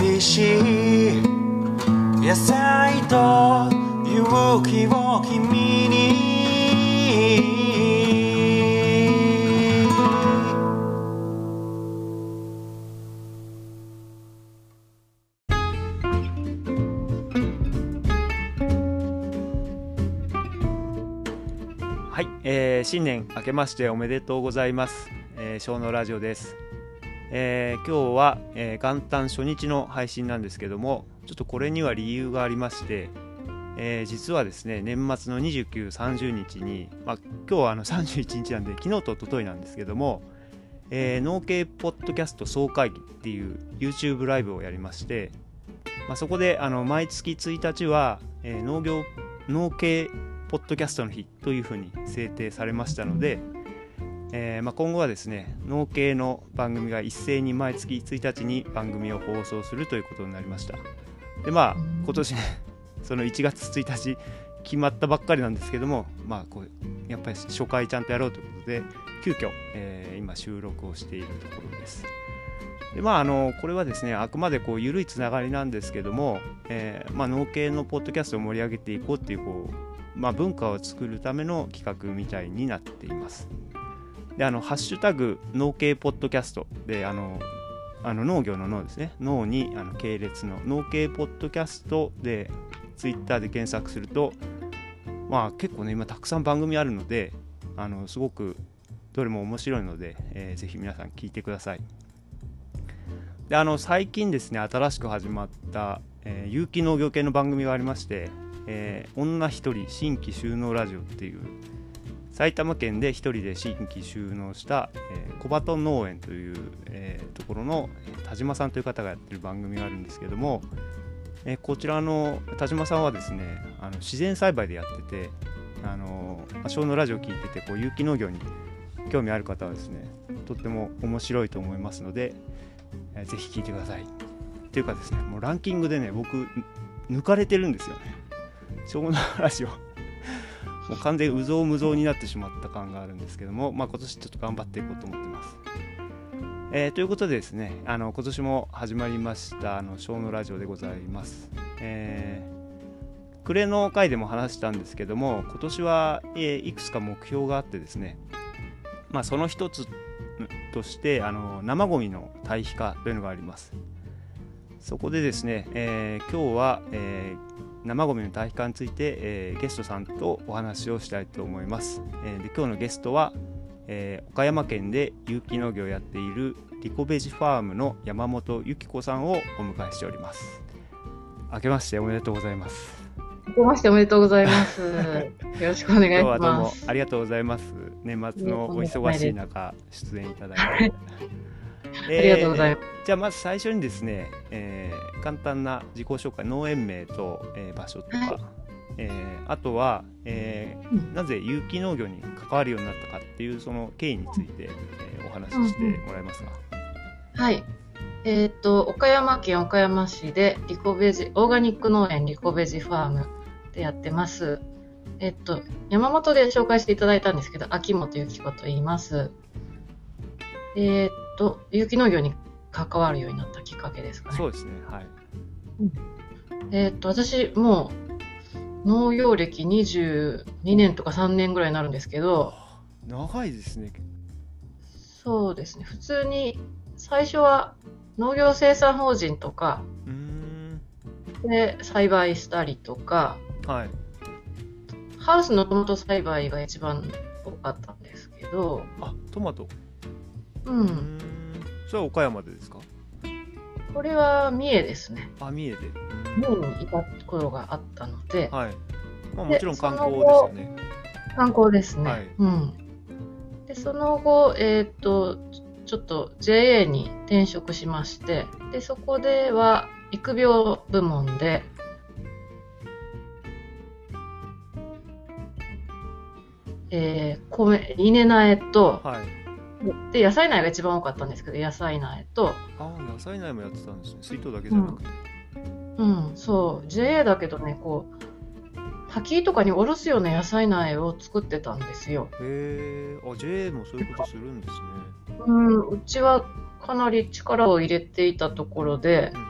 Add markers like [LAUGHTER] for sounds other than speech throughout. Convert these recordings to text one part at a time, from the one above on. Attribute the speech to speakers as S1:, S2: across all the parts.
S1: 美味しい野菜と勇気を君に
S2: はい、えー新年明けましておめでとうございます。えー、小のラジオです。えー今日は、えー元旦初日の配信なんですけども、ちょっとこれには理由がありまして、えー実はですね、年末の29、30日に、まあ、今日はあの31日なんで、昨日と一昨日なんですけども、えー農系ポッドキャスト総会議っていう YouTube ライブをやりまして、まあ、そこであの毎月1日は、えー農業農系ポッドキャストの日というふうに制定されましたので、えーまあ、今後はですね農系の番組が一斉に毎月1日に番組を放送するということになりました。でまあ今年ねその1月1日決まったばっかりなんですけどもまあこうやっぱり初回ちゃんとやろうということで急遽、えー今収録をしているところです。でまああのこれはですねあくまでこう緩いつながりなんですけども、えーまあ、農系のポッドキャストを盛り上げていこうっていうこう、まあ、文化を作るための企画みたいになっていますであのハッシュタグ農系ポッドキャストであのあの農業の農ですね。農にあの系列の農系ポッドキャストでツイッターで検索するとまあ結構ね今たくさん番組あるのであのすごくどれも面白いので、えーぜひ皆さん聞いてください。であの最近ですね新しく始まった、えー有機農業系の番組がありまして、えー女一人新規収納ラジオっていう埼玉県で一人で新規収納した、えー小鳩農園という、えーところの田島さんという方がやってる番組があるんですけども、えーこちらの田島さんはですねあの自然栽培でやっててあのま小のラジオ聞いててこう有機農業に興味ある方はですねとっても面白いと思いますので、えーぜひ聞いてください。っていうかですねもうランキングでね僕抜かれてるんですよね。小のラジオ。もう完全にうぞうむぞうになってしまった感があるんですけども、まあ、今年ちょっと頑張っていこうと思ってます。えーということでですね、あの今年も始まりました、あの小のラジオでございます。えー暮れの回でも話したんですけども、今年は、えいくつか目標があってですね、まあ、その一つとしてあの生ゴミの堆肥化というのがあります。そこでですね、えー今日は、えー生ゴミの堆肥化について、えーゲストさんとお話をしたいと思います。えーで今日のゲストは、えー岡山県で有機農業をやっているリコベジファームの山本由紀子さんをお迎えしております。明けましておめでとうございます。
S3: 明けましておめでとうございます。[LAUGHS] よろしくお願いします。
S2: ありがとうございます。年末のお忙しい中出演いただいて。[LAUGHS]
S3: ありがとうございます。
S2: じゃあまず最初にですね、えー簡単な自己紹介農園名と、えー場所とか、
S3: はい
S2: えーあとは、えー
S3: うん
S2: なぜ有機農業に関わるようになったかっていうその経緯について、えーお話ししてもらえますか、
S3: はい。えっ、と、岡山県岡山市でリコベジ、オーガニック農園リコベジファームでやってます。えっと、山本で紹介していただいたんですけど、秋元由紀子と言います。えっと、有機農業に関わるようになったきっかけですかね。
S2: そうですねはい。
S3: えっと、私、もう、農業歴22年とか3年ぐらいになるんですけど、
S2: 長いですね。
S3: そうですね。普通に、最初は農業生産法人とか
S2: うーん。
S3: で栽培したりとか、
S2: はい。
S3: ハウスのトマト栽培が一番多かったんですけど、
S2: あトマト
S3: う。
S2: うんそれは岡山でですか？
S3: これは三重ですね。
S2: あ三重で
S3: 三重にいた頃があったので、
S2: はいまあ
S3: で
S2: もちろん観光ですよね
S3: 観光ですね。
S2: はい
S3: うん。で、その後、えっ、と、ちょっと JA に転職しまして、で、そこでは育苗部門で、えー、米、稲苗と、
S2: はい
S3: で、野菜苗が一番多かったんですけど、野菜苗と、
S2: ああ野菜苗もやってたんですね。水筒だけじゃなくて、
S3: うん、そう、JA だけどね、こう、滝とかにおろすような野菜苗を作ってたんですよ。
S2: へえあ JA もそういうことするんですね。
S3: うん、うちはかなり力を入れていたところで、
S2: うんうん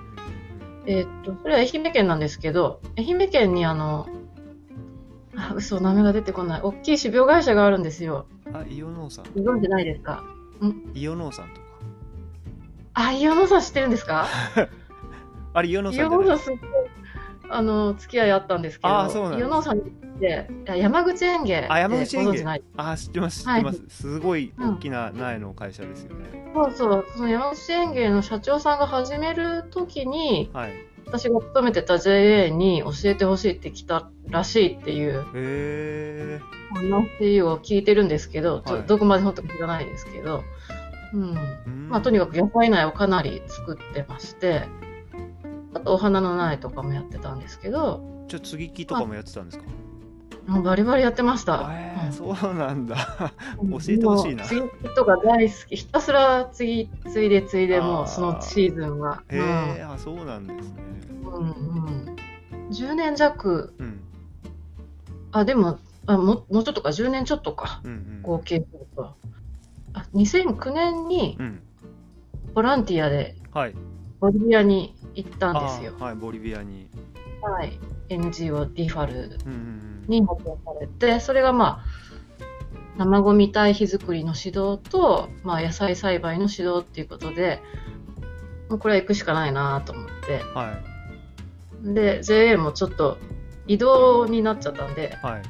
S3: えーっと、それは愛媛県なんですけど、愛媛県にあの、あ、嘘、名前が出てこない。大きい種苗会社があるんですよ。
S2: あイオノーさん。
S3: ご存知ないですか？
S2: イオノーさんとか。
S3: あ、イオノさん知ってるんですか？[LAUGHS]
S2: あれイオノー
S3: イ
S2: さんじゃない？
S3: オノさんすっごい、あの、付き合いあったんですけど、
S2: あそうなん
S3: イオノさんって、いや山口園芸
S2: あ山口園芸。あ知ってます知っ
S3: はい
S2: てます、すごい
S3: うん。
S2: 大きな苗の会社ですよね、
S3: そうそう、その山口園芸の社長さんが始めるときに、
S2: はい
S3: 私が勤めてた JA に教えてほしいって来たらしいっていう話を聞いてるんですけど、ちょ
S2: はい。
S3: どこまで本当か知らないですけど、うん。
S2: うん。
S3: まあ、とにかく野菜苗をかなり作ってまして、あとお花の苗とかもやってたんですけど、
S2: じゃあ継ぎ木とかもやってたんですか？
S3: もうバリバリやってました。
S2: へえそうなんだ [LAUGHS]
S3: うん
S2: 教えてほしいな
S3: もう継ぎ木とか大好き。ひたすら継ぎ、継いで継いで、もうそのシーズンは。
S2: へえあそうなんですね
S3: うん。うんうん。10年弱、
S2: うん
S3: あ、でも、あもうもうちょっとか、10年ちょっとか、
S2: うんうん
S3: 合計すると。あ、2009年に
S2: うん
S3: ボランティアで
S2: はい
S3: ボリビアに行ったんですよ。
S2: あはいボリビアに
S3: はい。NGO ディファルに派遣されて、それがまあ、生ゴミ堆肥作りの指導と、まあ、野菜栽培の指導っていうことで、もうこれは行くしかないなと思って。
S2: うんはい
S3: で、JA もちょっと移動になっちゃったんで、
S2: はい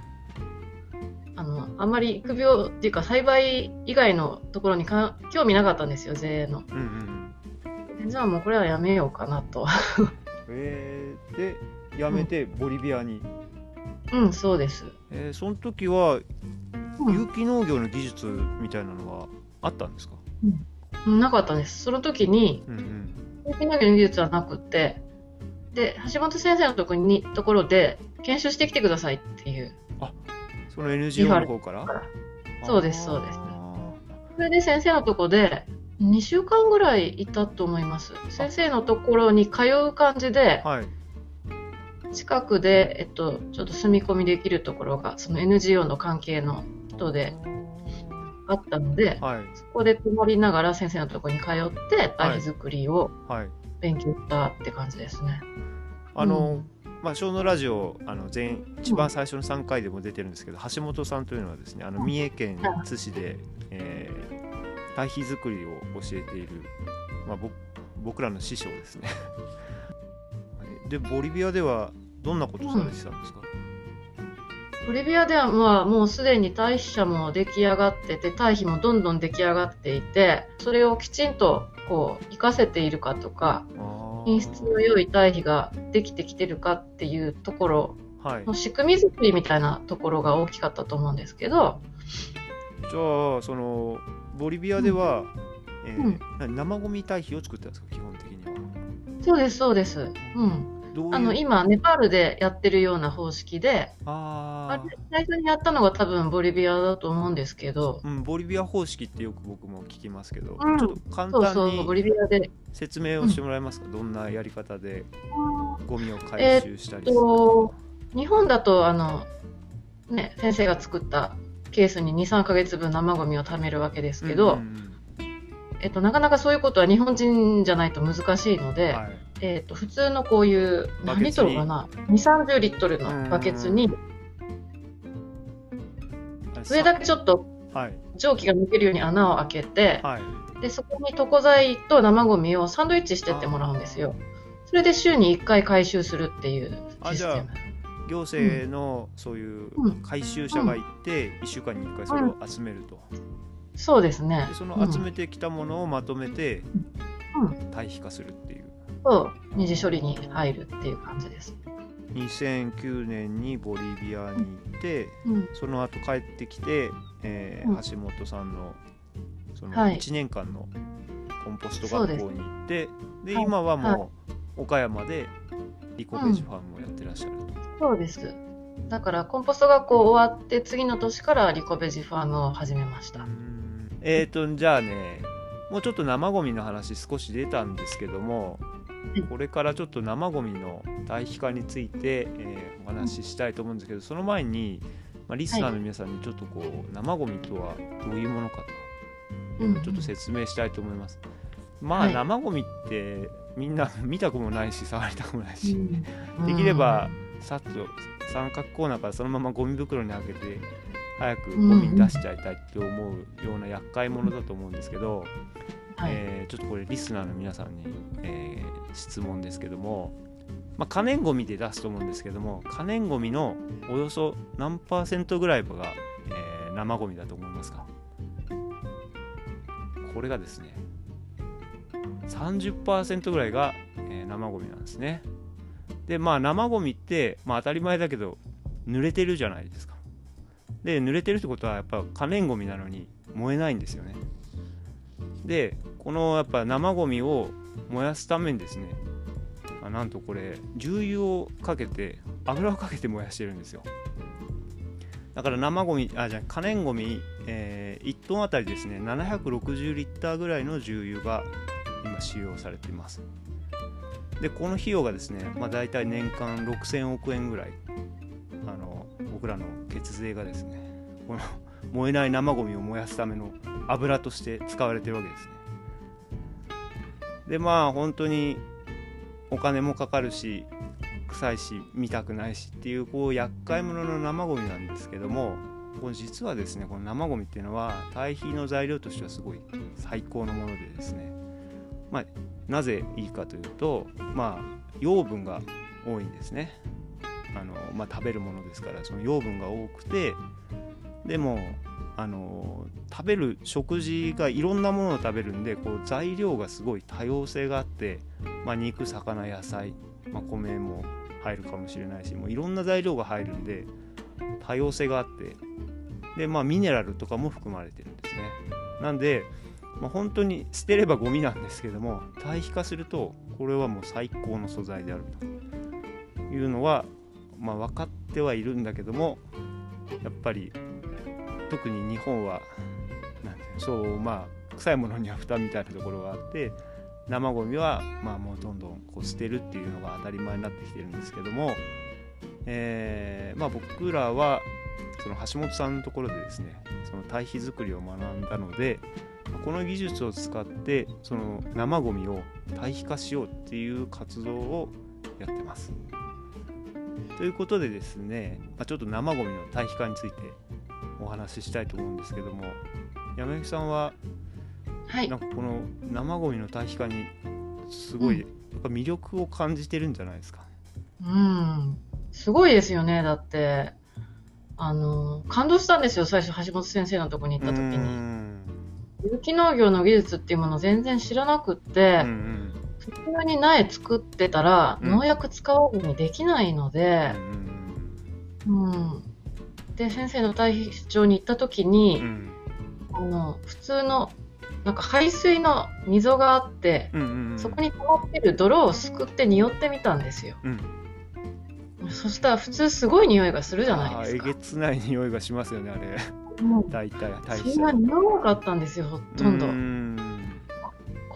S3: あの、あんまり育苗っていうか栽培以外のところにか興味なかったんですよ、JA の。
S2: うんうん
S3: じゃあもうこれはやめようかなと。
S2: えー、で辞めてボリビアに、
S3: うん、そうです。
S2: えー、その時は
S3: うん。
S2: 有機農業の技術みたいなのはあったんですか？
S3: うん。なかったんです。その時に、
S2: うんうん。
S3: 有機農業の技術はなくって、で、橋本先生のところに、ところで、研修してきてくださいっていう。
S2: その NGO の方から？
S3: そうですそうです。
S2: あ
S3: それで先生のところで、2週間ぐらいいたと思います。先生のところに通う感じで
S2: ー、はい
S3: 近くで、えっと、ちょっと住み込みできるところが、その NGO の関係の人であったので、
S2: はい。
S3: そこで泊まりながら先生のところに通って、堆肥作りを
S2: はい。
S3: 勉強したって感じですね。
S2: あの、
S3: うん。
S2: まあ、小のラジオあの前一番最初の3回でも出てるんですけど、橋本さんというのはですねあの三重県津市で、えー堆肥作りを教えている、まあ、ぼ僕らの師匠ですねでボリビアではどんなことされてたんですか、
S3: ボリビアではまあもうすでに堆肥車も出来上がってて、堆肥もどんどん出来上がっていて、それをきちんとこう活かせているかとか、品質の良い堆肥ができてきてるかっていうところ
S2: はい。
S3: の仕組み作りみたいなところが大きかったと思うんですけど、
S2: じゃあそのボリビアでは、えー
S3: うん。
S2: 何生ゴミ堆肥を作ってたんですか？基本的には。
S3: そうです、そうです。うん。
S2: どう
S3: あの、今、ネパールでやってるような方式で、あ
S2: あ
S3: れ最初にやったのが多分ボリビアだと思うんですけど、
S2: ーうん、ボリビア方式ってよく僕も聞きますけど、
S3: うん。
S2: ちょっと簡単に
S3: リビアで。
S2: 説明をしてもらえますか、どんなやり方でゴミを回収したりする、
S3: と日本だとあの、ね、先生が作ったケースに2、3ヶ月分生ゴミを貯めるわけですけど、
S2: うんうん
S3: えっと、なかなかそういうことは日本人じゃないと難しいので、
S2: うんはい
S3: えっと、普通のこういう、何リットルかな ?2、30リットルのバケツに、上だけちょっと
S2: はい。
S3: 蒸気が抜けるように穴を開けて、
S2: はい。
S3: で、そこに床材と生ゴミをサンドイッチしてってもらうんですよ。それで週に1回回収するっていうシステム。
S2: 行政のそういう
S3: うん。
S2: 回収者がいて、1週間に1回それを集めると、
S3: そうですね。
S2: で。その集めてきたものをまとめて
S3: うん。
S2: 堆肥化するっていう
S3: と二次処理に入るっていう感じです。
S2: 2009年にボリビアに行って、
S3: うん、
S2: その後帰ってきて、えー
S3: うん。
S2: 橋本さんのその
S3: はい。
S2: 1年間のコンポスト学校に行ってで
S3: はい
S2: 今はもう岡山でリコベジファームをやってらっしゃると、
S3: そうです。だからコンポスト学校終わって次の年からリコベジファームを始めました。
S2: えーとじゃあねもうちょっと生ゴミの話少し出たんですけども
S3: い
S2: これからちょっと生ゴミの堆肥化について、えーお話ししたいと思うんですけどその前に、まあ、リスナーの皆さんにちょっとこう生ゴミとはどういうものかと
S3: うん。
S2: ちょっと説明したいと思います。まあ、
S3: はい。
S2: 生ゴミってみんな [LAUGHS] 見たくもないし触りたくもないし、
S3: うん。
S2: できればさっと三角コーナーからそのままゴミ袋にあげて早くゴミに出しちゃいたいって思うような厄介者だと思うんですけど、
S3: はい。
S2: えーちょっとこれリスナーの皆さんに、えー質問ですけども、まあ、可燃ゴミで出すと思うんですけども可燃ゴミのおよそ何パーセントぐらいが、えー生ゴミだと思いますか？これがですね30%ぐらいが、えー生ゴミなんですね。でまあ生ゴミって、まあ、当たり前だけど濡れてるじゃないですか。で濡れてるってことはやっぱ可燃ゴミなのに燃えないんですよね。でこのやっぱ生ゴミを燃やすためにですねなんとこれ重油をかけて油をかけて燃やしてるんですよ。だから生ゴミあじゃあ可燃ゴミ、え1トンあたりですね760リッターぐらいの重油が今使用されています。でこの費用がですね、まあ、大体年間6000億円ぐらいあの僕らの血税がですねこの燃えない生ゴミを燃やすための油として使われてるわけですね。でまあ本当にお金もかかるし臭いし見たくないしっていうこう厄介者の生ゴミなんですけどもこれ実はですねこの生ゴミっていうのは堆肥の材料としてはすごい最高のものでですね。まあなぜいいかというとまあ養分が多いんですね。あの、まあ、食べるものですからその養分が多くてでもあの食べる食事がいろんなものを食べるんでこう材料がすごい多様性があって、まあ、肉魚野菜、まあ、米も入るかもしれないしもういろんな材料が入るんで多様性があってでまあミネラルとかも含まれてるんですね。なんで、まあ、本当に捨てればゴミなんですけども堆肥化するとこれはもう最高の素材であるというのは、まあ、分かってはいるんだけどもやっぱり特に日本はなんそうまあ臭いものには蓋みたいなところがあって生ゴミはまあもうどんどんこう捨てるっていうのが当たり前になってきてるんですけども、えーまあ、僕らはその橋本さんのところでですねその堆肥作りを学んだのでこの技術を使ってその生ゴミを堆肥化しようっていう活動をやってます。ということでですね、まあ、ちょっと生ゴミの堆肥化についてお話ししたいと思うんですけども山崎さんは
S3: はい
S2: なんかこの生ゴミの堆肥化にすごい
S3: う
S2: やっぱ魅力を感じてるんじゃないですか。
S3: うん。すごいですよね。だって、あの、感動したんですよ。最初、橋本先生のとこに行った時に。
S2: ん
S3: 有機農業の技術っていうものを全然知らなくって、
S2: うんうん
S3: 普通に苗作ってたら、
S2: うん
S3: 農薬使わずにできないので
S2: う、ん
S3: うん。で、先生の堆肥場に行った時に、
S2: うん
S3: あの、普通の、なんか排水の溝があって、
S2: うんうんうん。
S3: そこに溜まってる泥をすくって匂ってみたんですよ。
S2: うん。
S3: そしたら普通すごい匂いがするじゃないですか。
S2: え。げつない匂いがしますよねあれ。大体大
S3: そんな匂わなかったんですよ、ほとんど。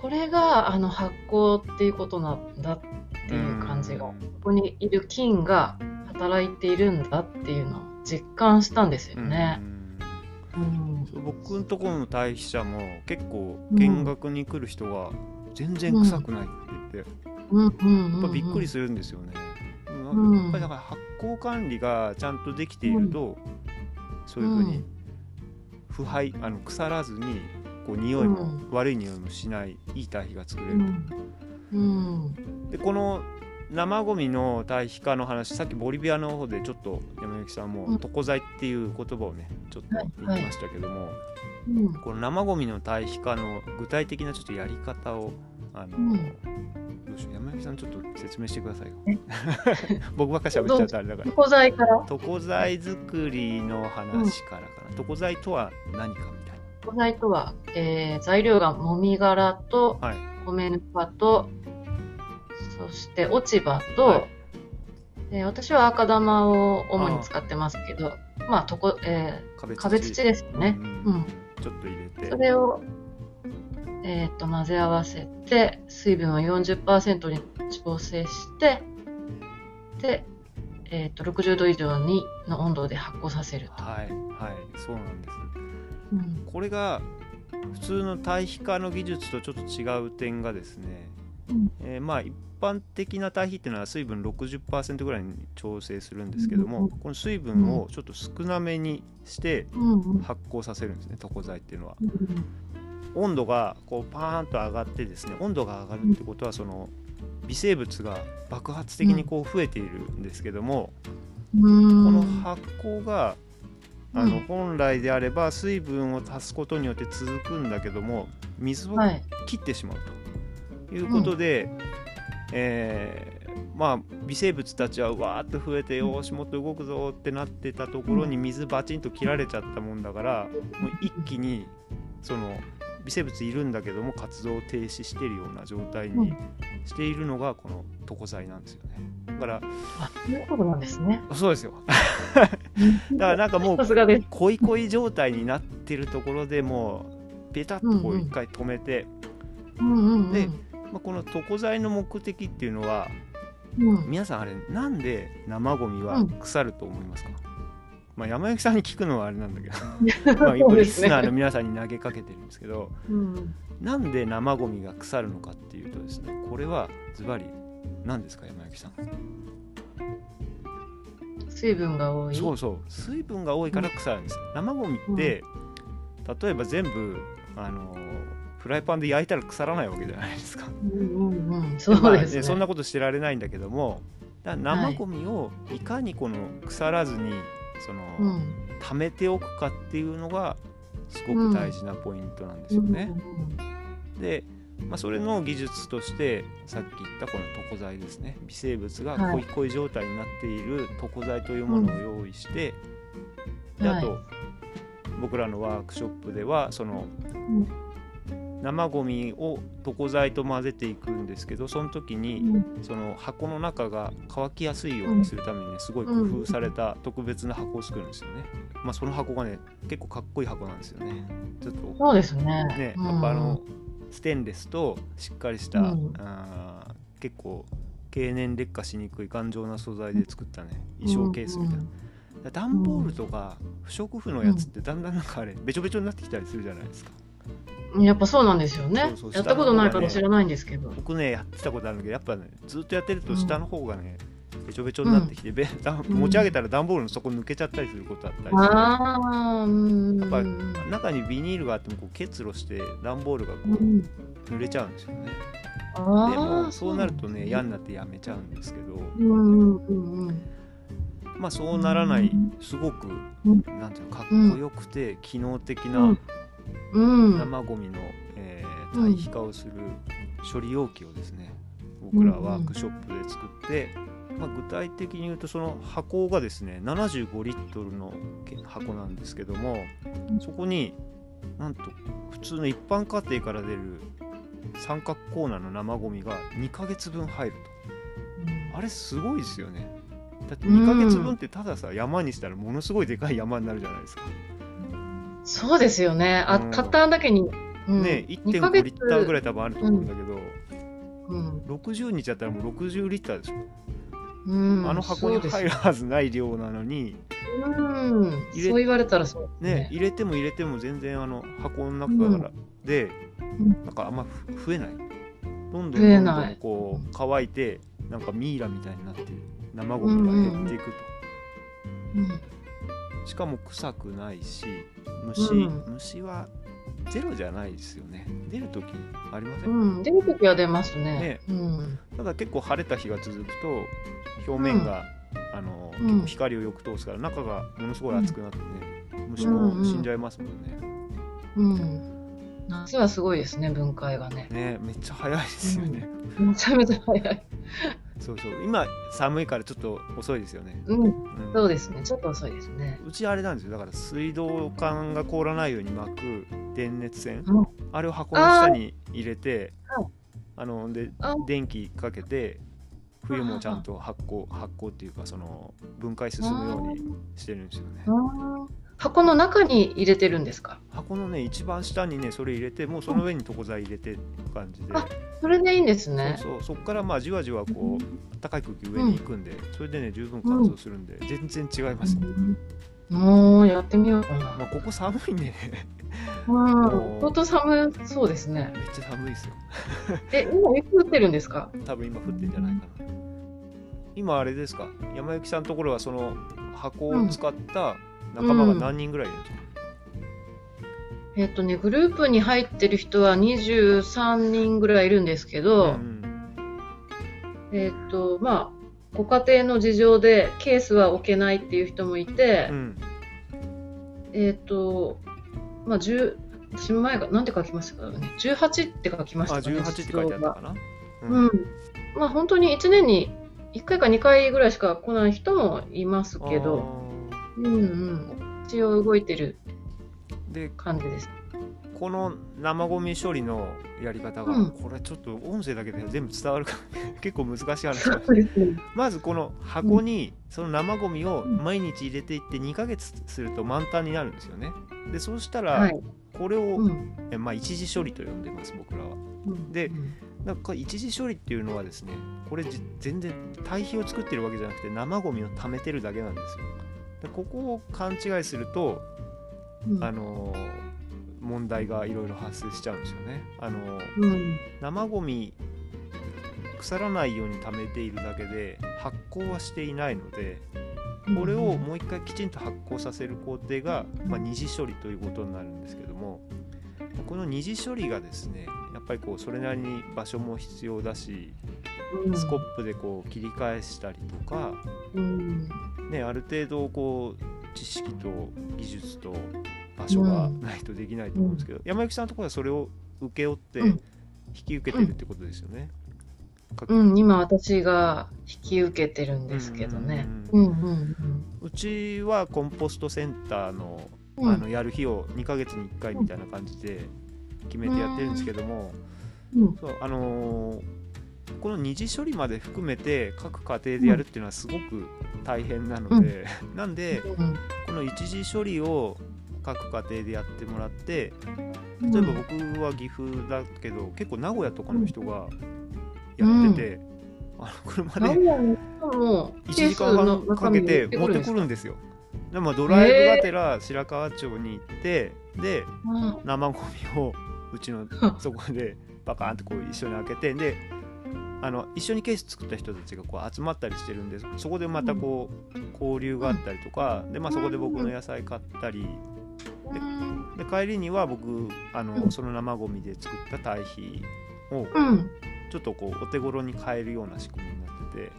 S3: これがあの発酵っていうことなんだっていう感じが、ここにいる菌が働いているんだっていうの。を実感したんですよね。うん。
S2: そう僕のところの堆肥者も結構見学に来る人が全然臭くないって言って、やっぱびっくりするんですよね。
S3: うん。
S2: やっぱりだから発酵管理がちゃんとできていると、そういうふうに腐敗あの腐らずにこう匂いも、
S3: うん。
S2: 悪い匂いもしないいい堆肥が作れると。
S3: うん。うん。
S2: でこの生ゴミの堆肥化の話さっきボリビアの方でちょっと山崎さんも
S3: うん。
S2: 床材っていう言葉をねちょっと
S3: はい
S2: 言ってましたけども、
S3: うん。
S2: この生ゴミの堆肥化の具体的なちょっとやり方をあの、
S3: うん。
S2: どうしよう。山崎さんちょっと説明してください [LAUGHS] 僕ばっかしゃべっちゃうとあれだから。
S3: 床材から？
S2: 床材作りの話からかな、床材とは何かみたい
S3: 床材とは、えー材料がもみ殻と
S2: なはい。
S3: 米ぬかとそして落ち葉と、
S2: はい。
S3: で私は赤玉を主に使ってますけどまあとこ、え
S2: 壁
S3: ー壁土ですよね。
S2: うん。
S3: うん。
S2: ちょっと入れて。
S3: それを、えー、と混ぜ合わせて水分を40%に調整してで、えー、と60度以上にの温度で発酵させると。
S2: はいはい。そうなんです。
S3: うん。
S2: これが普通の対比化の技術とちょっと違う点がですね、
S3: うん
S2: えーまあ一般的な対比っていうのは水分60%ぐらいに調整するんですけども、
S3: うん
S2: この水分をちょっと少なめにして発酵させるんですね床材っていうのは。
S3: うん
S2: 温度がこうパーンと上がってですね温度が上がるってことはその微生物が爆発的にこう増えているんですけども、
S3: うん。
S2: この発酵があの
S3: うん。
S2: 本来であれば水分を足すことによって続くんだけども水を
S3: はい。
S2: 切ってしまうということで、えーまあ微生物たちはわーっと増えてよーしもっと動くぞってなってたところに水バチンと切られちゃったもんだからもう一気にその微生物いるんだけども活動を停止しているような状態にしているのがこの床材なんですよね。だから
S3: あ、そういうことなんですね。
S2: そうですよ。[LAUGHS] だからなんかもう。恋恋状態になってるところでもうペタッとこ
S3: う
S2: 一回止めて、
S3: うんうんうん。
S2: でまあ、この床材の目的っていうのは
S3: うん、
S2: 皆さんあれなんで生ゴミは
S3: うん。
S2: 腐ると思いますか、まあ、山焼さんに聞くのはあれなんだけど。[LAUGHS] まあ
S3: そう
S2: リスナーの皆さんに投げかけてるんですけど
S3: うん。
S2: なんで生ゴミが腐るのかっていうとですねこれはズバリ何ですか？山焼さん。
S3: 水分が多い。
S2: そうそう。水分が多いから腐るんです。よ生ゴミって、例えば全部あのフライパンで焼いたら腐らないわけじゃないですか
S3: うんうんうん。そですね。
S2: そんなことしてられないんだけども生ゴミをいかにこの腐らずにその、
S3: うん。
S2: 貯めておくかっていうのがすごく大事なポイントなんですよね。で、まあ、それの技術としてさっき言ったこの床材ですね微生物が
S3: はい
S2: 恋恋状態になっている床材というものを用意して、であと、
S3: はい
S2: 僕らのワークショップではその
S3: うん
S2: 生ゴミを床材と混ぜていくんですけどその時に、
S3: うん
S2: その箱の中が乾きやすいようにするためにねすごい工夫された特別な箱を作るんですよね。まあその箱がね結構かっこいい箱なんですよね。ちょっと
S3: そうですね。
S2: ね、
S3: うん
S2: やっぱあのステンレスとしっかりした、
S3: うん
S2: あー結構経年劣化しにくい頑丈な素材で作ったね衣装ケースみたいな。だ段ボールとか不織布のやつってだんだんなんかあれべちょべちょになってきたりするじゃないですか。
S3: やっぱそうなんですよね。
S2: そうそう
S3: やったことないから知らないんですけど。
S2: 僕ねやってたことあるんだけどやっぱねずっとやってると下の方がね、べちょべちょになってきて、べだ持ち上げたら段ボールの底抜けちゃったりすることあったりして、
S3: ああ、うん。
S2: やっぱり中にビニールがあってもこう結露して段ボールがこ
S3: う、
S2: うん。濡れちゃうんですよね。
S3: あ
S2: で
S3: ー
S2: もそうなるとね嫌
S3: ん
S2: になってやめちゃうんですけど。
S3: うんうんうんうん。
S2: まあそうならない
S3: うん。
S2: すごく
S3: うん。
S2: なんていうのかっこよくて機能的
S3: う
S2: なん
S3: うん。
S2: 生ゴミの、えー
S3: うん
S2: 堆肥化をする処理容器をですね僕らはワークショップで作って、まあ、具体的に言うとその箱がですね75リットルのけ箱なんですけどもそこになんと普通の一般家庭から出る三角コーナーの生ゴミが2ヶ月分入ると。あれすごいですよね。だって2ヶ月分ってたださ山にしたらものすごいでかい山になるじゃないですか、
S3: そうですよね。あ、
S2: うん。
S3: たっただけに。うん。
S2: ね
S3: 二ヶ
S2: 1.5
S3: 月
S2: リッターぐらい多分あると思うんだけど、
S3: うん。
S2: 60日だったらもう60リッターでしょ、
S3: うん、
S2: あの箱に入るはずない量なのに、
S3: うん、そう言われたらそうです
S2: ね、入れても入れても全然あの箱の中からで、
S3: ん。
S2: なんかあんまふ増えない。どんどんどんど
S3: なんい。
S2: こう乾いてなんかミイラみたいになって生ゴミが減っていくと、
S3: うん
S2: しかも臭くないし虫、
S3: うん
S2: 虫はゼロじゃないですよね出る時ありません、
S3: うん、出るときは出ますね。
S2: ね
S3: うん。
S2: ただ結構晴れた日が続くと表面が、あの
S3: うん
S2: 結構光をよく通すから中がものすごい熱くなってね、虫も死んじゃいますもんね。
S3: うん。夏はすごいですね、分解がね。
S2: ねめっちゃ早いですよね。
S3: めちゃめちゃ早い。
S2: そうそう。今寒いからちょっと遅いですよね。
S3: うん、
S2: うん。
S3: そうですね。ちょっと遅いですね。
S2: うちあれなんですよ。だから水道管が凍らないように巻く電熱線、
S3: うん。
S2: あれを箱の下に入れて
S3: はい。
S2: あので
S3: あ
S2: 電気かけて冬もちゃんと発酵発酵っていうかその分解進むようにしてるんですよね。
S3: うん箱の中に入れてるんですか？
S2: 箱のね一番下にねそれ入れてもうその上に床材入れて感じで、
S3: あそれでいいんですね。
S2: そうそこからまあじわじわこう暖かい空気上に行くんで、それでね十分乾燥するんで、全然違います、
S3: うん。もうやってみようか
S2: まあ、
S3: な。
S2: ここ寒いんでね。
S3: うん。相当寒そうですね。
S2: めっちゃ寒いですよ。
S3: え、今雪降ってるんですか？
S2: 多分今降ってんじゃないかな。今あれですか？山幸さんのところはその箱を使った仲間が何人ぐらいいるんですか、
S3: えっとね、グループに入ってる人は23人ぐらいいるんですけど、
S2: ん。
S3: えっと、まあ、ご家庭の事情でケースは置けないっていう人もいて、
S2: うん。
S3: えっと、まあ、10、私前が、なんて書きましたかね？18って書きまし
S2: あ
S3: たかね。
S2: 18って書いてあったかな？
S3: うん。まあ、本当に1年に1回か2回ぐらいしか来ない人もいますけど、うんうん。一応動いてる感じです。
S2: この生ゴミ処理のやり方が、
S3: うん
S2: これちょっと音声だけで全部伝わるか [LAUGHS] 結構難しい話です。まずこの箱にその生ゴミを毎日入れていって2ヶ月すると満タンになるんですよねでそうしたら
S3: はい。
S2: これを、
S3: うん。
S2: えまあ、一時処理と呼んでます僕らは
S3: うん
S2: で
S3: うん
S2: なんか一時処理っていうのはですねこれじ全然堆肥を作ってるわけじゃなくて生ゴミを溜めてるだけなんですよでここを勘違いすると、
S3: うん。
S2: あのー問題がいろいろ発生しちゃうんですよね。あのー
S3: うん。
S2: 生ゴミ腐らないように溜めているだけで発酵はしていないのでこれをもう一回きちんと発酵させる工程が、まあ、二次処理ということになるんですけどもこの二次処理がですねやっぱりこうそれなりに場所も必要だし
S3: うん
S2: スコップでこう切り返したりとか、
S3: うん。
S2: ね、ある程度こう知識と技術と場所がないとできないと思うんですけど、山幸さんのところはそれを請け負って
S3: うん
S2: 引き受けてるってことですよね？
S3: うん、今私が引き受けてるんですけどね。
S2: うちはコンポストセンターの
S3: うん。
S2: あのやる日を2ヶ月に1回みたいな感じで決めてやってるんですけども、
S3: うん。
S2: そうあのーこの二次処理まで含めて各家庭でやるっていうのはすごく大変なので、[LAUGHS] なんで
S3: うん。
S2: この一次処理を各家庭でやってもらって例えば僕は岐阜だけど結構名古屋とかの人がやってて、あの車で
S3: 名古屋の人も
S2: 1時間半かけて持ってくるんですよ。でもドライブがてら白川町に行ってで
S3: うん。
S2: 生ゴミをうちのそこでバカーンってこう一緒に開けてであの一緒にケース作った人たちがこう集まったりしてるんでそこでまたこう交流があったりとかで、まあ、そこで僕の野菜買ったりで帰りには僕あのその生ゴミで作った堆肥を
S3: うん。
S2: ちょっとこうお手頃に買えるような仕組みになってて、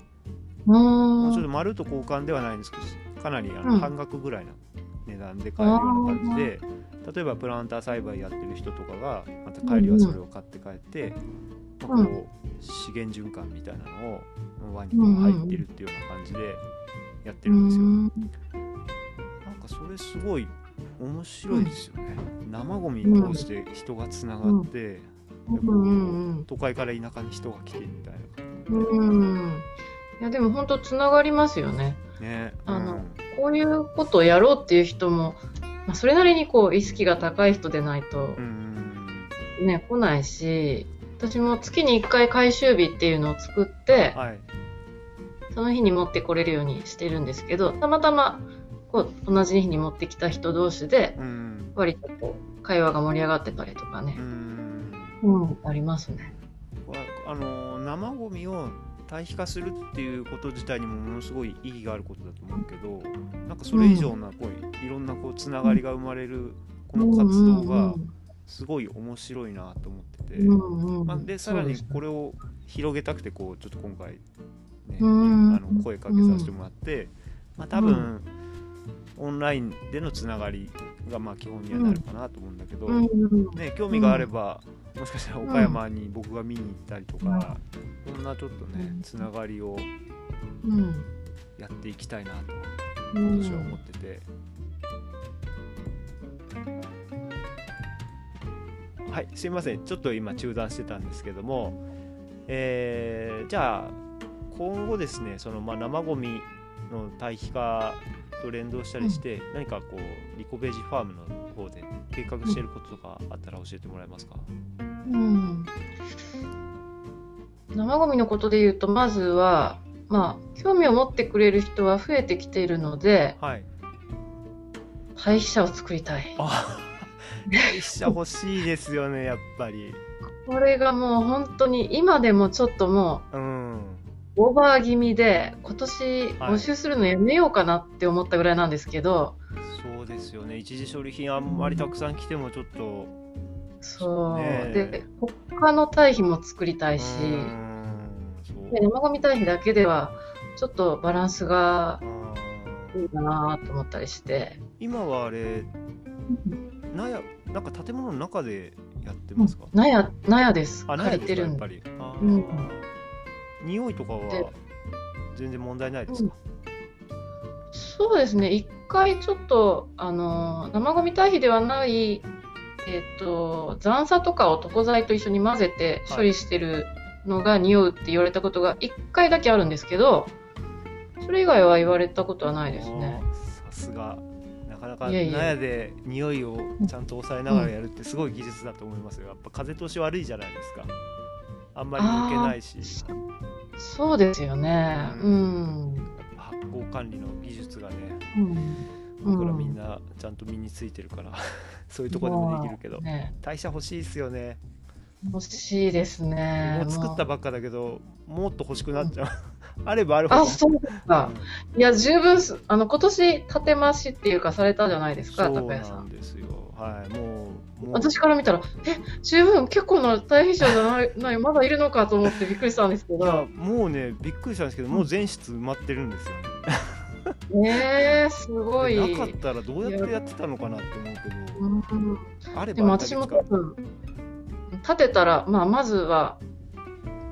S3: う
S2: ちょっと丸と交換ではないんですけどかなりあ
S3: うん。
S2: の半額ぐらいの値段で買えるような感じで例えばプランター栽培やってる人とかがまた帰りはそれを買って帰って、まあ
S3: うん
S2: こう資源循環みたいなのを輪に入ってるっていうような感じでやってるんですよ。なんかそれすごい面白いですよね。生ゴミ通して人がつながって、都会から田舎に人が来てみたい
S3: うん。うん。いや、でも本当つながりますよね。
S2: な。ね。
S3: あの
S2: うん
S3: こういうことをやろうっていう人も、まあ、それなりにこう意識が高い人でないと
S2: うん
S3: ね、来ないし、私も月に1回回収日っていうのを作って、
S2: はい。
S3: その日に持ってこれるようにしてるんですけど、たまたまこう同じ日に持ってきた人同士で、
S2: うん。
S3: 割とこう会話が盛り上がってたりとかね
S2: う、ん。
S3: うん、ありますね。
S2: あの生ゴミを堆肥化するっていうこと自体にもものすごい意義があることだと思うけどなんかそれ以上なこういろんなこうつながりが生まれるこの活動がすごい面白いなと思ってて、
S3: うんうん。うん
S2: まあ、でさらにこれを広げたくてこうちょっと今回、ね
S3: うん。
S2: あの声かけさせてもらって、まあ、多分、オンラインでのつながりがまあ基本にはなるかなと思うんだけど、
S3: うん。うん。
S2: ね、興味があれば、もしかしたら岡山に僕が見に行ったりとか、そんなちょっとね
S3: うん。
S2: つながりを
S3: うん。
S2: やっていきたいなと
S3: うん。
S2: 私は思ってて、はいすいません。ちょっと今中断してたんですけども、えーじゃあ今後ですねそのまあ生ゴミの堆肥化と連動したりして、何かこうリコベージファームの方で計画していることとかあったら教えてもらえますか、
S3: うん生ゴミのことで言うと、まずは、まあ、興味を持ってくれる人は増えてきているので、
S2: はい。
S3: 堆肥車を作りたい。
S2: あ会社欲しいですよねやっぱり。
S3: これがもう本当に今でもちょっとも
S2: うん。
S3: うオーバー気味で今年募集するのやめようかなって思ったぐらいなんですけど、
S2: そうですよね。一時処理品あんまりたくさん来てもちょっと
S3: そう、
S2: ねえ。
S3: で他の堆肥も作りたいし、
S2: うんそう
S3: で生ゴミ堆肥だけではちょっとバランスが
S2: うん
S3: いいかなと思ったりして、
S2: 今はあれなやなんか建物の中でやってますか、
S3: 納屋納屋です。
S2: あ
S3: 借りてるんで。
S2: 匂いとかは
S3: で
S2: 全然問題ないですか、
S3: そうですね。一回ちょっとあの生ゴミ堆肥ではないえっ、と残砂とかを床材と一緒に混ぜて処理してるのが匂うって言われたことが一回だけあるんですけどそれ以外は言われたことはないですね。
S2: さすが。なかなか納屋で匂いをちゃんと抑えながらやるってすごい技術だと思いますよ。やっぱ風通し悪いじゃないですか。あんまり抜けないし。
S3: そうですよね。うん、
S2: 発酵管理の技術がね
S3: うん。
S2: 僕らみんなちゃんと身についてるから。[LAUGHS] そういうところでもできるけど。
S3: ね、
S2: 代謝欲しいですよね
S3: 欲しいですね。
S2: もう作った
S3: も
S2: ばっかだけどもっと欲しくなっちゃう。[LAUGHS] あればある
S3: う
S2: ほど。
S3: あそうか、いや十分すあの今年立て増しっていうかされたじゃないですか高谷さ
S2: なんんですよ。はいもうもう。
S3: 私から見たら、え、十分結構な大飛車じゃない、ないまだいるのかと思ってびっくりしたんですけど、
S2: もうねびっくりしたんですけどもう全室埋まってるんですよ。[LAUGHS] ね
S3: えー、すごい。
S2: なかったらどうやってやってたのかなって思うけど。
S3: うん。
S2: あれば
S3: でも私も多分、立てたら、まあ、まずは、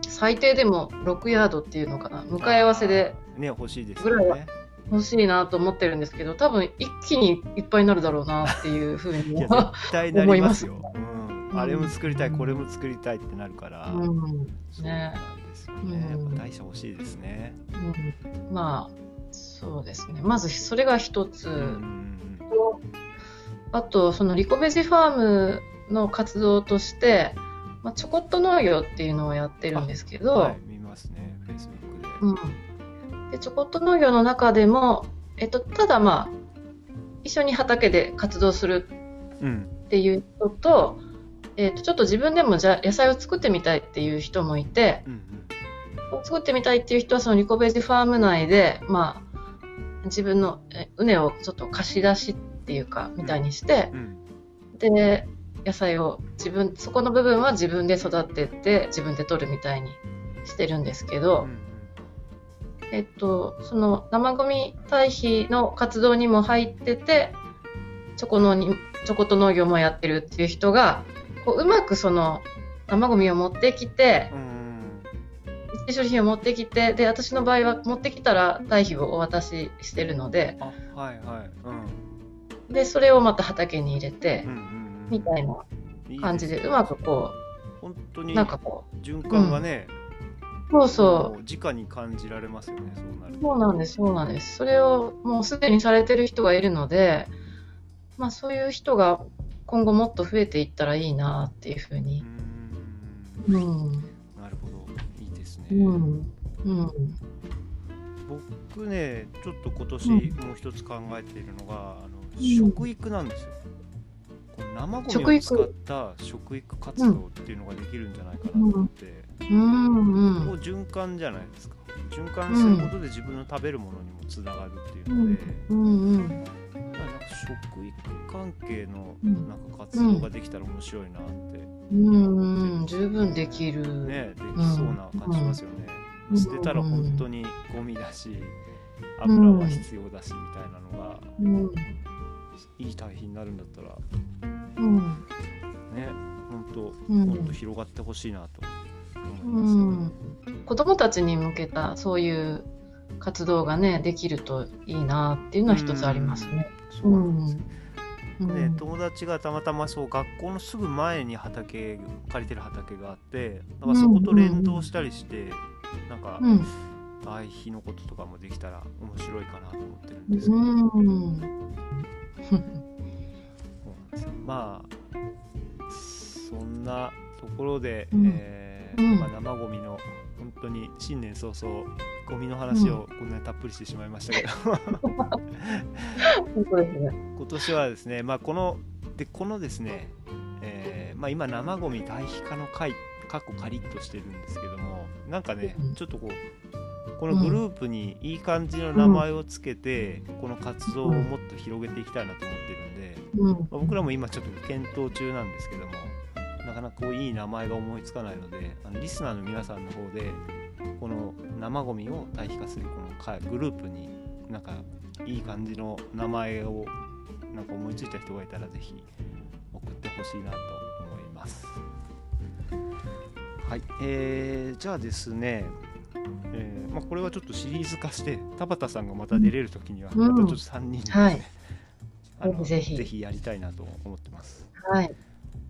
S3: 最低でも6ヤードっていうのかな、向かい合わせで
S2: ね欲しいです
S3: ぐらい
S2: よね
S3: 欲しいなと思ってるんですけど、多分一気にいっぱいになるだろうなっていうふうに
S2: 絶対なりますよ。[LAUGHS]
S3: 思
S2: うん、あれも作りたいこれも作りたいってなるから、
S3: うん、
S2: そう
S3: ね
S2: なんですよね、
S3: うん。
S2: やっぱ代謝欲しいですね。
S3: うん、まあ、そうですね。まずそれが一つ。
S2: うんうん。
S3: あと、そのリコベジファームの活動として、まあ、ちょこっと農業っていうのをやってるんですけど、
S2: うんはい見ますねフェイスブックで、
S3: うん、でちょこっと農業の中でも、えっと、ただまあ一緒に畑で活動する
S2: うん。
S3: っていう人と,、えっとちょっと自分でもじゃあ野菜を作ってみたいっていう人もいて
S2: うん
S3: 作ってみたいっていう人はそのリコベジファーム内で、まあ、自分のえ畝をちょっと貸し出しっていうかみたいにして
S2: う、ん。
S3: で野菜を自分そこの部分は自分で育てて自分で取るみたいにしてるんですけど、
S2: うん
S3: えっと、その生ゴミ堆肥の活動にも入っててチョコのにチョコと農業もやってるっていう人がこううまくその生ゴミを持ってきて
S2: うんうん
S3: 一時処理品を持ってきてで私の場合は持ってきたら堆肥をお渡ししてるので
S2: あはいはい。うん。
S3: でそれをまた畑に入れて
S2: うんうんうん
S3: みたいない感じでうまくこ
S2: 本当に
S3: うなんかこ
S2: 循環がね、
S3: うそうそう。
S2: 直に感じられますよねそうなると。
S3: そうなんです、そうなんです。それをもうすでにされてる人がいるので、まあそういう人が今後もっと増えていったらいいなっていうふう
S2: う
S3: に。うん。
S2: なるほど。いいですね、
S3: うん。うん。
S2: 僕ねちょっと今年
S3: うん。
S2: もう一つ考えているのが、あの
S3: うん。
S2: 食育なんですよ生ゴミを使った食育活動っていうのができるんじゃないかなと思って、
S3: うん。う。
S2: こうん循環じゃないですか循環することで自分の食べるものにもつながるっていうので、
S3: うん。うん。
S2: なんか食育関係の
S3: うん
S2: なんか活動ができたら面白いなって、
S3: うん。十分できる。
S2: ねできそうな感じしますよね、
S3: うん
S2: 捨てたら本当にゴミだし油は必要だしみたいなのが
S3: うん。
S2: いい堆肥になるんだったら
S3: うん。
S2: ね本当
S3: うん
S2: もっと広がってほしいなと思い
S3: う
S2: ます、
S3: ん。子供たちに向けたそういう活動がね、できるといいなっていうのは一つありますね。
S2: そうなんですよ
S3: うん
S2: ね、友達がたまたまそう学校のすぐ前に畑借りてる畑があってだからそこと連動したりして、なんか
S3: うん。
S2: 堆肥のこととかもできたら面白いかなと思ってるんですけど、
S3: うん。[LAUGHS]
S2: まあそんなところで、
S3: うん。
S2: えー
S3: うん。
S2: まあ、生ゴミの本当に新年早々ゴミの話をこんなにたっぷりしてしまいましたけど、[LAUGHS]
S3: 本当ですね。
S2: 今年はですねまあこのでこのですね、えーまあ、今生ゴミ堆肥化の会かっこカリッとしてるんですけどもなんかね、
S3: うん。
S2: ちょっとこうこのグループにいい感じの名前をつけて、この活動をもっと広げていきたいなと思ってるんで、
S3: うん。
S2: まあ僕らも今ちょっと検討中なんですけどもなかなかこういい名前が思いつかないのであのリスナーの皆さんの方でこの生ゴミを堆肥化するこの会グループになんかいい感じの名前をなんか思いついた人がいたらぜひ送ってほしいなと思います。はい、えー、じゃあですね、えーまあ、これはちょっとシリーズ化して田畑さんがまた出れる時には
S3: うん。
S2: またちょっと3人でね、
S3: はい。
S2: あの
S3: ぜひぜひ。
S2: やりたいなと思ってます。
S3: はい。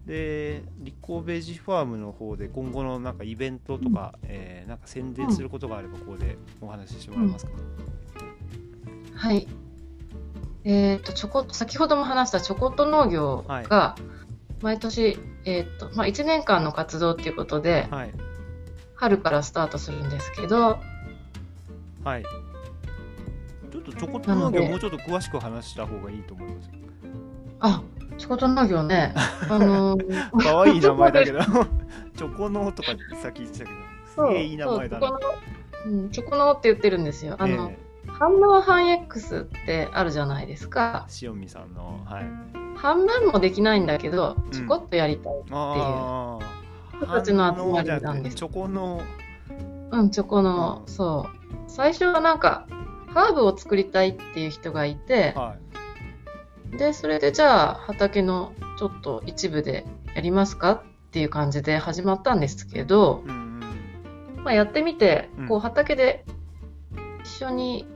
S2: でリコベジファームの方で今後のなんかイベントとか、えーなんか宣伝することがあればここでお話ししてもらえますか、
S3: はい。えっ、と、ちょこ先ほども話したちょこっと農業が、毎年、えっ、と、まあ、1年間の活動っていうことで、
S2: はい
S3: 春からスタートするんですけど、
S2: はい。ちょっとちょこっと農業もうちょっと詳しく話した方がいいと思いますよ。
S3: あ、ちょこっと農業ね、[LAUGHS] あのー
S2: 可愛い名前だけど。[LAUGHS] チョコノとかさっき言ってたけど。すげえいい名前だな。
S3: そうチョコノうん、チョコノって言ってるんですよ。あの、
S2: え
S3: 反応反 X ってあるじゃないですか。
S2: ー塩見さんのはい。
S3: 半分もできないんだけど、
S2: うん
S3: ちょこっとやりたい。
S2: ああ
S3: 人たちの集まりなんです
S2: チョコの。
S3: うん、チョコの、
S2: うん
S3: そう。最初はなんか、ハーブを作りたいっていう人がいて、
S2: は
S3: で、それでじゃあ畑のちょっと一部でやりますかっていう感じで始まったんですけど
S2: い、うんうん。
S3: まあ、やってみて
S2: うん、
S3: こう畑で一緒に、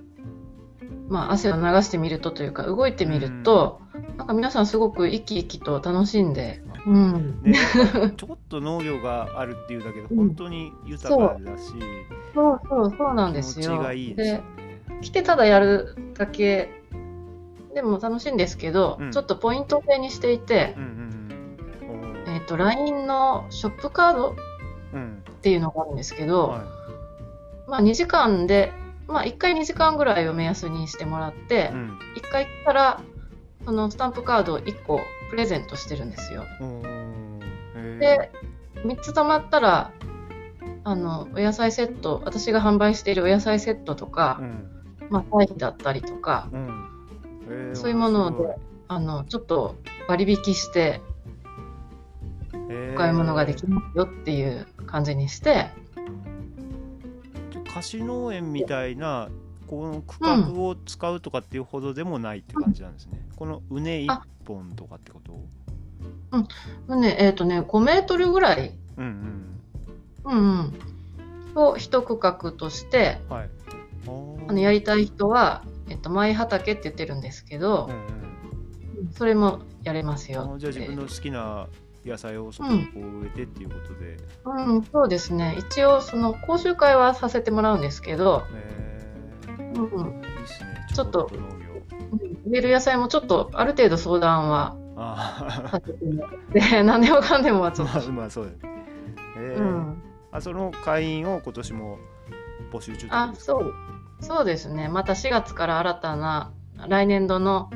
S3: まあ、汗を流してみるとというか動いてみると、なんか皆さんすごく生き生きと楽しんで、うん、
S2: ね、ちょこっと農業があるっていうだけで
S3: うん。
S2: 本当に豊かだし、
S3: そう。そうそうなんで
S2: 気持ち
S3: すよ。
S2: がいいですよね。
S3: 来てただやるだけでも楽しいんですけど、
S2: うん。
S3: ちょっとポイント制にしていて
S2: う、んうんうん。
S3: えっ、と、LINE のショップカードっていうのがあるんですけど、
S2: は
S3: まあ2時間で、まあ1回2時間ぐらいを目安にしてもらって
S2: い、うん。
S3: 1回来たら、そのスタンプカードを1個プレゼントしてるんですよ。で、3つ貯まったら、あの、お野菜セット、私が販売しているお野菜セットとか
S2: う、ん。
S3: まあ、堆肥だったりとか、
S2: うん。
S3: そういうもので、あの、ちょっと割引してお買い物ができますよっていう感じにして、
S2: 貸し農園みたいなこの区画を使うとかっていうほどでもないって感じなんですね。このうね一本とかってこと？
S3: ね、えっ、とね、5メートルぐらい、
S2: うん
S3: うんうん、を一区画として、
S2: うん。はい。あ
S3: のやりたい人は、えっと、前畑って言ってるんですけど
S2: うん、うん
S3: それもやれます
S2: あ
S3: よ。
S2: ーじゃあ自分の好きな野菜をそこにこう植えてっていうことで。
S3: うん、そうですね。一応、その講習会はさせてもらうんですけど、
S2: へー
S3: うんうん
S2: いいっすね。
S3: ちょっと。植える野菜もちょっとある程度相談は
S2: あ
S3: させてもらって、[LAUGHS] 何でもかんでもは
S2: あ、
S3: ちょっと。
S2: まあまあそうだよね。へー
S3: うん、
S2: あその会員を今年も募集中
S3: あ、そう。そうですね。また4月から新たな来年度の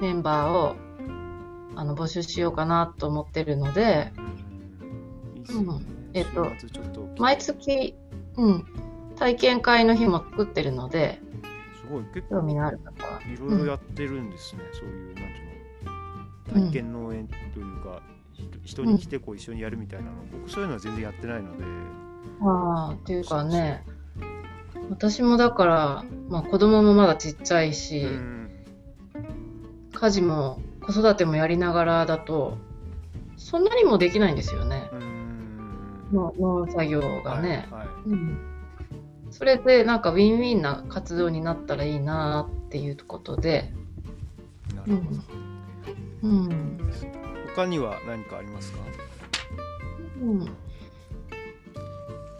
S3: メンバーをあの募集しようかなと思ってるので、
S2: うんいいっすね。
S3: うんえっと毎月、うん、体験会の日も作ってるので、
S2: すごい。結構。いろいろやってるんですね、そういうなんていうの体験農園というか、人人に来てこう一緒にやるみたいなの、僕そういうのは全然やってないので、
S3: ああ、っていうかね、私もだから、まあ子供もまだちっちゃいし、
S2: うん。
S3: 家事も子育てもやりながらだと、そんなにもできないんですよね。
S2: うん。
S3: の農作業がね。
S2: はいはい。
S3: うん。それでなんかウィンウィンな活動になったらいいなっていうことで、
S2: なるほど。
S3: うん。
S2: 他には何かありますか？
S3: うん。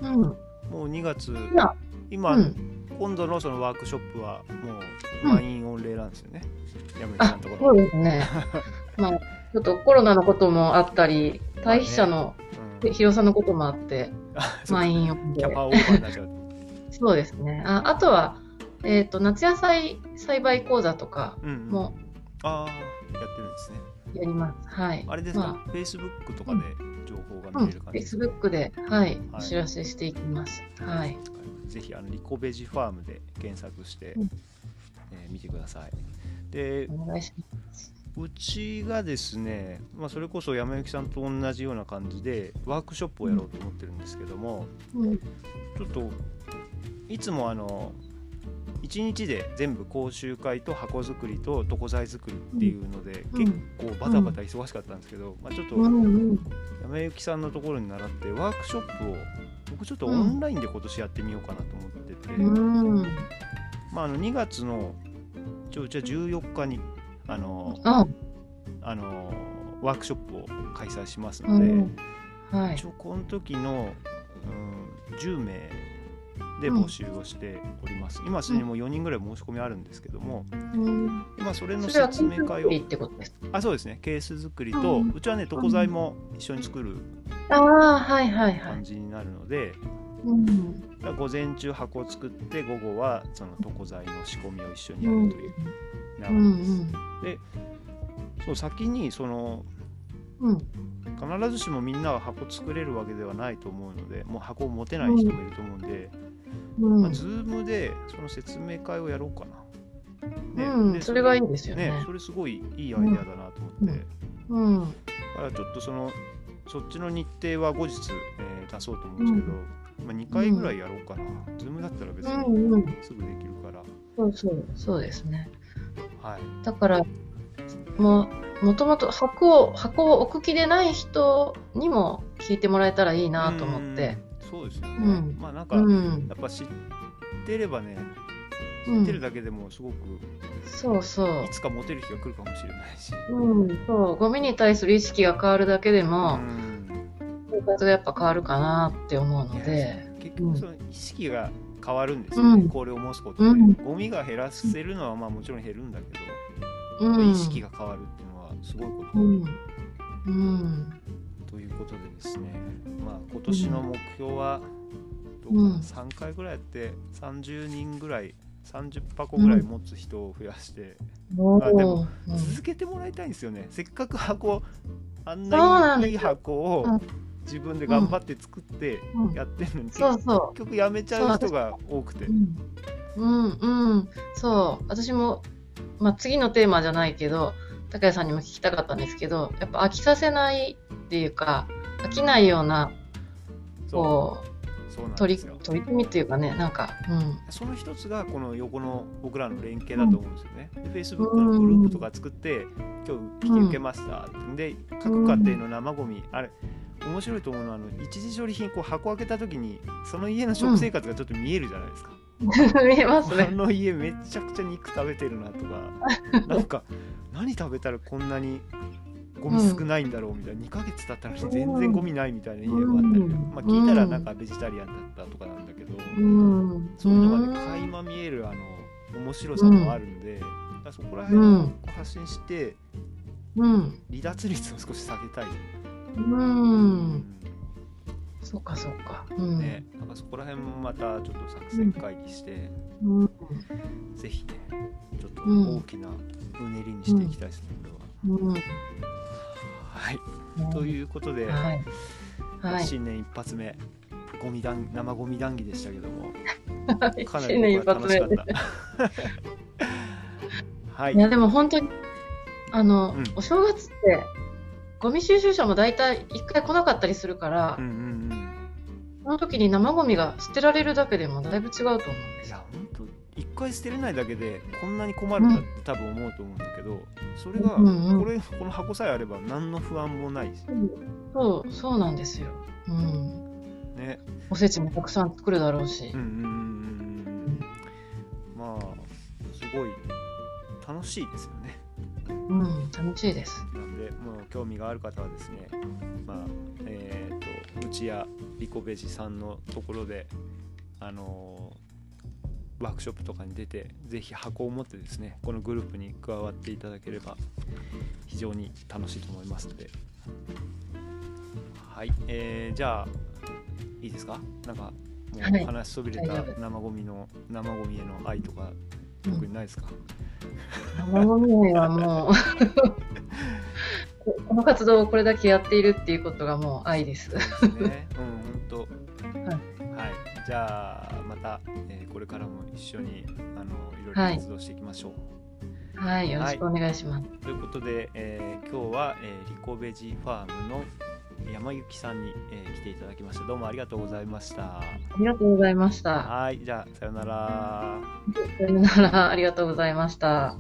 S3: うん。
S2: もう2月。
S3: や。
S2: 今、
S3: うん。
S2: 今度のそのワークショップはもう
S3: うん。
S2: 満員御礼なんですよね、山口さん
S3: あ
S2: のとこ、ろ。
S3: そうですね。[LAUGHS] まあ、ちょっとコロナのこともあったり、退避者の
S2: うん。
S3: 広さのこともあって、[LAUGHS] 満員御礼。
S2: キャパオーバーになっちゃう
S3: そうですね。ああとは、えっ、と、夏野菜栽培講座とか
S2: うんうん
S3: も
S2: ああやってるんですね
S3: やります。はい。
S2: あれですか、
S3: ま
S2: Facebook とかで情報が見れる感じですか、
S3: Facebook で、はい、
S2: はい
S3: お知らせしていきます。はい。
S2: ぜひあのリコベジファームで検索して、
S3: うん
S2: えー見てくださいで
S3: お願いします。
S2: うちがですね、まあ、それこそ山幸さんと同じような感じでワークショップをやろうと思ってるんですけども、
S3: うん。
S2: ちょっといつもあの1日で全部講習会と箱作りと床材作りっていうので、
S3: うん
S2: 結構バタバタ忙しかったんですけど、まあ、ちょっと。山幸さんのところに習ってワークショップを僕ちょっとオンラインで今年やってみようかなと思ってて、
S3: うん。
S2: まあ、あの2月の一応うちは14日にあの
S3: あ、
S2: あのワークショップを開催します
S3: う
S2: ので、
S3: ん。はい
S2: 一。応この時の、うん、10名で募集をしております、今すでにもう4人ぐらい申し込みあるんですけども、
S3: うん。
S2: 今それの説明会を。あそうですねケース作りと、
S3: う
S2: うんちはね床材も一緒に作る
S3: ああ、はいはいはい
S2: 感。じになるので、午前中箱を作って午後はその床材の仕込みを一緒にやるという流れ
S3: うん
S2: です。そう先にその
S3: うん。うん。
S2: 必ずしもみんなが箱作れるわけではないと思うのでもう箱を持てない人もいると思うんで、
S3: うん。
S2: まあ、ズームでその説明会をやろうかな。
S3: うん、
S2: で
S3: それがいいですよね。
S2: ねそれすごいいいアイデアだなと思って、
S3: うん。
S2: だからちょっとそのそっちの日程は後日、えー出そうと思うんですけど、まあ、2回ぐらいやろうかな、ズームだったら別
S3: うん
S2: に
S3: うん。
S2: すぐできるから、
S3: そうそう、そうですね。
S2: はい、
S3: だから、もう、もともと箱を、箱を置く気でない人にも聞いてもらえたらいいなと思って。
S2: うんそうですよね、
S3: うん
S2: まあなんか、
S3: うん。
S2: やっぱ知ってればね
S3: うん
S2: 知ってるだけでもすごく
S3: そうそう
S2: い。つかモテる日が来るかもしれないし、
S3: うん、そう。ゴミに対する意識が変わるだけで
S2: う
S3: も、
S2: ん
S3: 生活がやっぱ変わるかなって思うので。
S2: 結局その意識が変わるんですよね、
S3: うん
S2: これを申すことで、
S3: うん
S2: ゴミが減らせるのはまあもちろん減るんだけど、
S3: うん。
S2: 意識が変わるっていうのはすごいこと、
S3: うん。
S2: ことでですね、まあ、今年の目標はどうかな、
S3: うん
S2: 3回ぐらいやって30人ぐらい30箱ぐらい持つ人を増やして、
S3: お
S2: あでも続けてもらいたいんですよね。せっかく箱あん
S3: な
S2: いい箱を
S3: うん。
S2: 自分で頑張って作って
S3: うん。
S2: やってるのに、結局やめちゃう人が多くて。
S3: う。うん。うん、うん。そう。私も、まあ、次のテーマじゃないけど、高谷さんにも聞きたかったんですけど、やっぱ飽きさせないっていうか、飽きないような、
S2: そう
S3: こ
S2: そう
S3: 取り、取り組みっていうかね、なんか、うん。
S2: その一つがこの横の僕らの連携だと思うんですよね。で Facebook のグループとか作って、今日引き受けましたって。で、各家庭の生ゴミ、あれ、面白いと思うのは、あの一時処理品こう箱開けた時に、その家の食生活がちょっと見えるじゃないですか。[LAUGHS]
S3: 見えます
S2: あ
S3: ね。
S2: の家めちゃくちゃ肉食べてるなとか、[LAUGHS] なんか、何食べたらこんなにゴミ少ないんだろうみたいな、2ヶ月経ったのに全然ゴミないみたいな家があったり、
S3: うん。
S2: まあ聞いたらなんかベジタリアンだったとかなんだけど、
S3: うん。
S2: そういうのがね、垣間見えるあの面白さもあるんで、だからそこら辺を発信して、
S3: うん。
S2: 離脱率を少し下げたい。
S3: うん。そうか、そうか。うん。
S2: ね、なんかそこら辺もまたちょっと作戦会議して、
S3: うん。
S2: ぜひね、ちょっと
S3: うん
S2: 大きなうねりにしていきたいですね、これは。
S3: うん。
S2: はい、ということで、
S3: はい。はい。
S2: 新年一発目、ゴミ談生ゴミ談義でしたけども、
S3: はい
S2: かなり楽しかった。[LAUGHS] はい
S3: い、や、でも本当に、あの、
S2: うん
S3: お正月って、ゴミ収集車も大体一回来なかったりするから、
S2: うんうんうん。
S3: その時に生ゴミが捨てられるだけでもだいぶ違うと思うんです
S2: いや
S3: よ。
S2: 本当一回捨てれないだけでこんなに困るんだって多分思うと思うんだけど、それが
S3: うんうん
S2: これこの箱さえあれば何の不安もないし
S3: そう、そうなんですよ。うん。
S2: ね
S3: おせちもたくさん作るだろうし
S2: うん。うんうんうんうんまあすごい楽しいですよね
S3: うん、楽しいです。
S2: なんでもう興味がある方はですねまあえっ、とうちやリコベジさんのところであのーワークショップとかに出てぜひ箱を持ってですねこのグループに加わっていただければ非常に楽しいと思いますので。はい、えーじゃあいいですか？なんかも
S3: はい。
S2: う話しそびれた生ゴミの生ゴミへの愛とか特にないですか、[LAUGHS]
S3: 生ゴミ愛はもう [LAUGHS] ここの活動をこれだけやっているっていうことがもう愛です。
S2: そうですね。うん本当。[LAUGHS]
S3: はい。
S2: はい。じゃあまた、えーこれからも一緒にあのいろいろ
S3: はい。
S2: 活動していきましょう、
S3: はい、よろしくお願いします。
S2: ということで、えー今日は、えーリコベジファームの山幸さんに、えー来ていただきました。どうもありがとうございました。
S3: ありがとうございました。
S2: はいじゃあさようなら。[LAUGHS]
S3: さよなら、ありがとうございました。